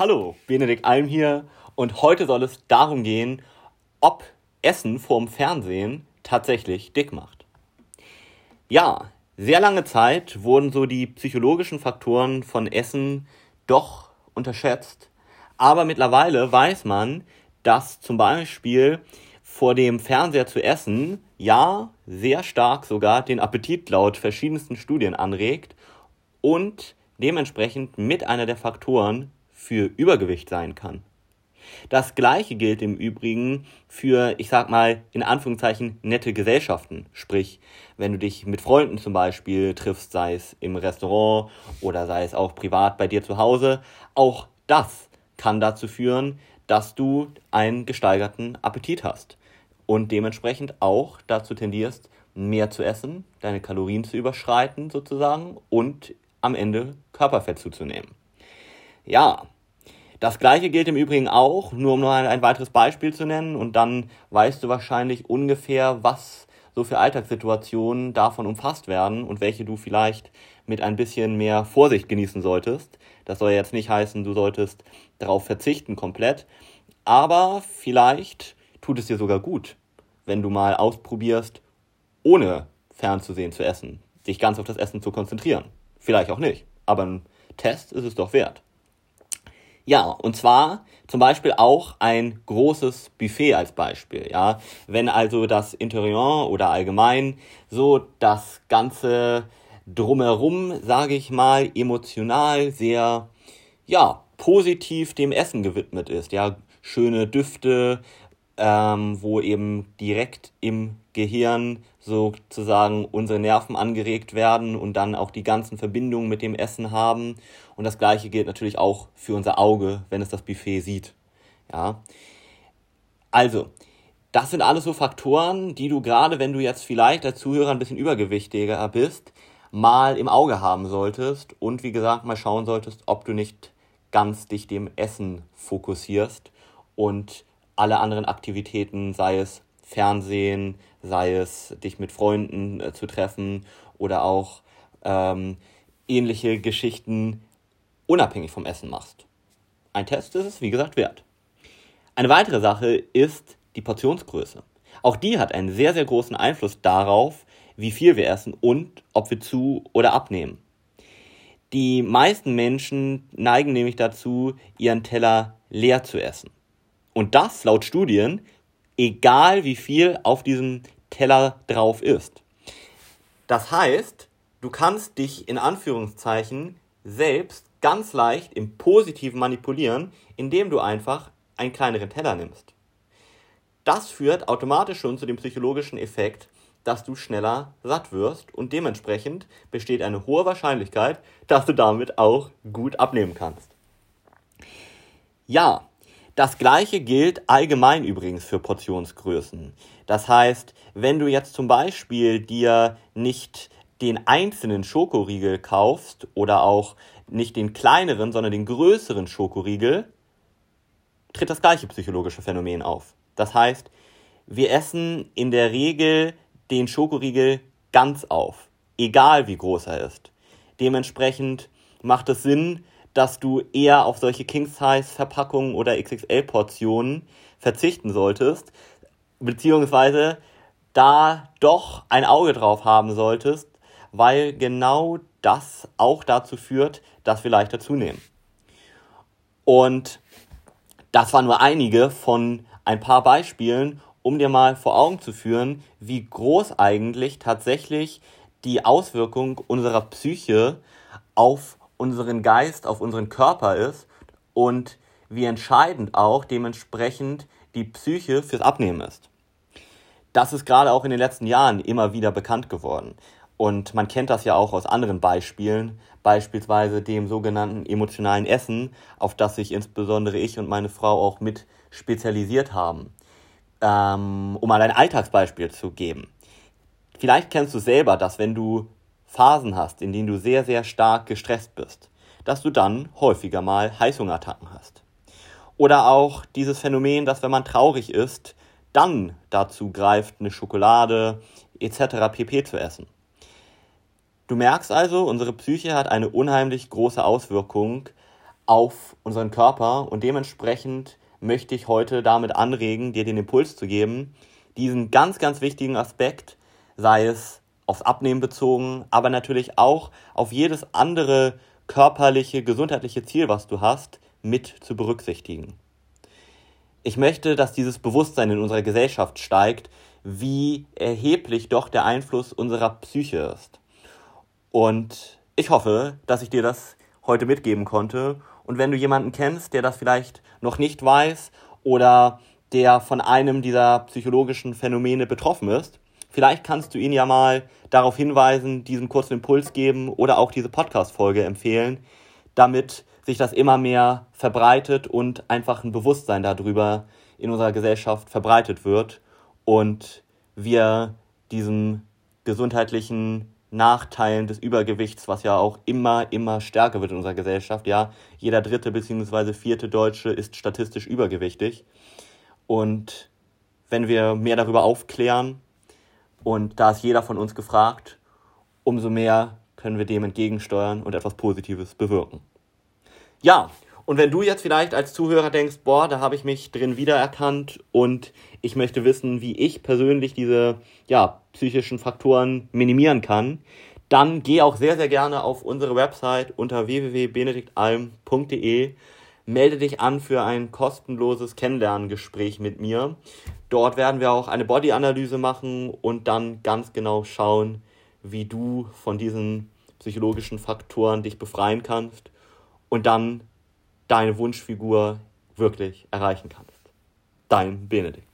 Hallo, Benedikt Alm hier und heute soll es darum gehen, ob Essen vorm Fernsehen tatsächlich dick macht. Ja, sehr lange Zeit wurden so die psychologischen Faktoren von Essen doch unterschätzt, aber mittlerweile weiß man, dass zum Beispiel vor dem Fernseher zu essen, ja, sehr stark sogar den Appetit laut verschiedensten Studien anregt und dementsprechend mit einer der Faktoren für Übergewicht sein kann. Das gleiche gilt im Übrigen für, ich sag mal, in Anführungszeichen nette Gesellschaften. Sprich, wenn du dich mit Freunden zum Beispiel triffst, sei es im Restaurant oder sei es auch privat bei dir zu Hause, auch das kann dazu führen, dass du einen gesteigerten Appetit hast und dementsprechend auch dazu tendierst, mehr zu essen, deine Kalorien zu überschreiten sozusagen und am Ende Körperfett zuzunehmen. Ja, das gleiche gilt im Übrigen auch, nur um noch ein, ein weiteres Beispiel zu nennen, und dann weißt du wahrscheinlich ungefähr, was so für Alltagssituationen davon umfasst werden und welche du vielleicht mit ein bisschen mehr Vorsicht genießen solltest. Das soll jetzt nicht heißen, du solltest darauf verzichten komplett, aber vielleicht tut es dir sogar gut, wenn du mal ausprobierst, ohne fernzusehen zu essen, dich ganz auf das Essen zu konzentrieren. Vielleicht auch nicht, aber ein Test ist es doch wert. Ja, und zwar zum Beispiel auch ein großes Buffet als Beispiel. Ja, wenn also das Interieur oder allgemein so das ganze drumherum, sage ich mal, emotional sehr, ja, positiv dem Essen gewidmet ist. Ja, schöne Düfte, ähm, wo eben direkt im Gehirn sozusagen unsere Nerven angeregt werden und dann auch die ganzen Verbindungen mit dem Essen haben. Und das gleiche gilt natürlich auch für unser Auge, wenn es das Buffet sieht. Ja. Also, das sind alles so Faktoren, die du gerade, wenn du jetzt vielleicht als Zuhörer ein bisschen übergewichtiger bist, mal im Auge haben solltest und wie gesagt mal schauen solltest, ob du nicht ganz dich dem Essen fokussierst und alle anderen Aktivitäten, sei es Fernsehen, sei es dich mit Freunden äh, zu treffen oder auch ähm, ähnliche Geschichten unabhängig vom Essen machst. Ein Test ist es, wie gesagt, wert. Eine weitere Sache ist die Portionsgröße. Auch die hat einen sehr, sehr großen Einfluss darauf, wie viel wir essen und ob wir zu oder abnehmen. Die meisten Menschen neigen nämlich dazu, ihren Teller leer zu essen. Und das laut Studien, egal wie viel auf diesem Teller drauf ist. Das heißt, du kannst dich in Anführungszeichen selbst ganz leicht im Positiven manipulieren, indem du einfach einen kleineren Teller nimmst. Das führt automatisch schon zu dem psychologischen Effekt, dass du schneller satt wirst und dementsprechend besteht eine hohe Wahrscheinlichkeit, dass du damit auch gut abnehmen kannst. Ja, das gleiche gilt allgemein übrigens für Portionsgrößen. Das heißt, wenn du jetzt zum Beispiel dir nicht den einzelnen Schokoriegel kaufst oder auch nicht den kleineren, sondern den größeren Schokoriegel, tritt das gleiche psychologische Phänomen auf. Das heißt, wir essen in der Regel den Schokoriegel ganz auf, egal wie groß er ist. Dementsprechend macht es Sinn, dass du eher auf solche King-Size-Verpackungen oder XXL-Portionen verzichten solltest, beziehungsweise da doch ein Auge drauf haben solltest, weil genau das auch dazu führt, dass wir leichter zunehmen. Und das waren nur einige von ein paar Beispielen, um dir mal vor Augen zu führen, wie groß eigentlich tatsächlich die Auswirkung unserer Psyche auf unseren Geist, auf unseren Körper ist und wie entscheidend auch dementsprechend die Psyche fürs Abnehmen ist. Das ist gerade auch in den letzten Jahren immer wieder bekannt geworden. Und man kennt das ja auch aus anderen Beispielen, beispielsweise dem sogenannten emotionalen Essen, auf das sich insbesondere ich und meine Frau auch mit spezialisiert haben. Ähm, um mal ein Alltagsbeispiel zu geben. Vielleicht kennst du selber, dass wenn du Phasen hast, in denen du sehr, sehr stark gestresst bist, dass du dann häufiger mal Heißhungerattacken hast. Oder auch dieses Phänomen, dass wenn man traurig ist, dann dazu greift, eine Schokolade etc. pp zu essen. Du merkst also, unsere Psyche hat eine unheimlich große Auswirkung auf unseren Körper und dementsprechend möchte ich heute damit anregen, dir den Impuls zu geben, diesen ganz, ganz wichtigen Aspekt, sei es aufs Abnehmen bezogen, aber natürlich auch auf jedes andere körperliche, gesundheitliche Ziel, was du hast, mit zu berücksichtigen. Ich möchte, dass dieses Bewusstsein in unserer Gesellschaft steigt, wie erheblich doch der Einfluss unserer Psyche ist. Und ich hoffe, dass ich dir das heute mitgeben konnte. Und wenn du jemanden kennst, der das vielleicht noch nicht weiß oder der von einem dieser psychologischen Phänomene betroffen ist, vielleicht kannst du ihn ja mal darauf hinweisen, diesen kurzen Impuls geben oder auch diese Podcast-Folge empfehlen, damit sich das immer mehr verbreitet und einfach ein Bewusstsein darüber in unserer Gesellschaft verbreitet wird und wir diesem gesundheitlichen Nachteilen des Übergewichts, was ja auch immer, immer stärker wird in unserer Gesellschaft. Ja, jeder dritte bzw. vierte Deutsche ist statistisch übergewichtig. Und wenn wir mehr darüber aufklären, und da ist jeder von uns gefragt, umso mehr können wir dem entgegensteuern und etwas Positives bewirken. Ja, und wenn du jetzt vielleicht als Zuhörer denkst, boah, da habe ich mich drin wiedererkannt und ich möchte wissen, wie ich persönlich diese ja, psychischen Faktoren minimieren kann, dann geh auch sehr, sehr gerne auf unsere Website unter www.benediktalm.de. Melde dich an für ein kostenloses Kennenlerngespräch mit mir. Dort werden wir auch eine Bodyanalyse machen und dann ganz genau schauen, wie du von diesen psychologischen Faktoren dich befreien kannst und dann deine Wunschfigur wirklich erreichen kannst. Dein Benedikt.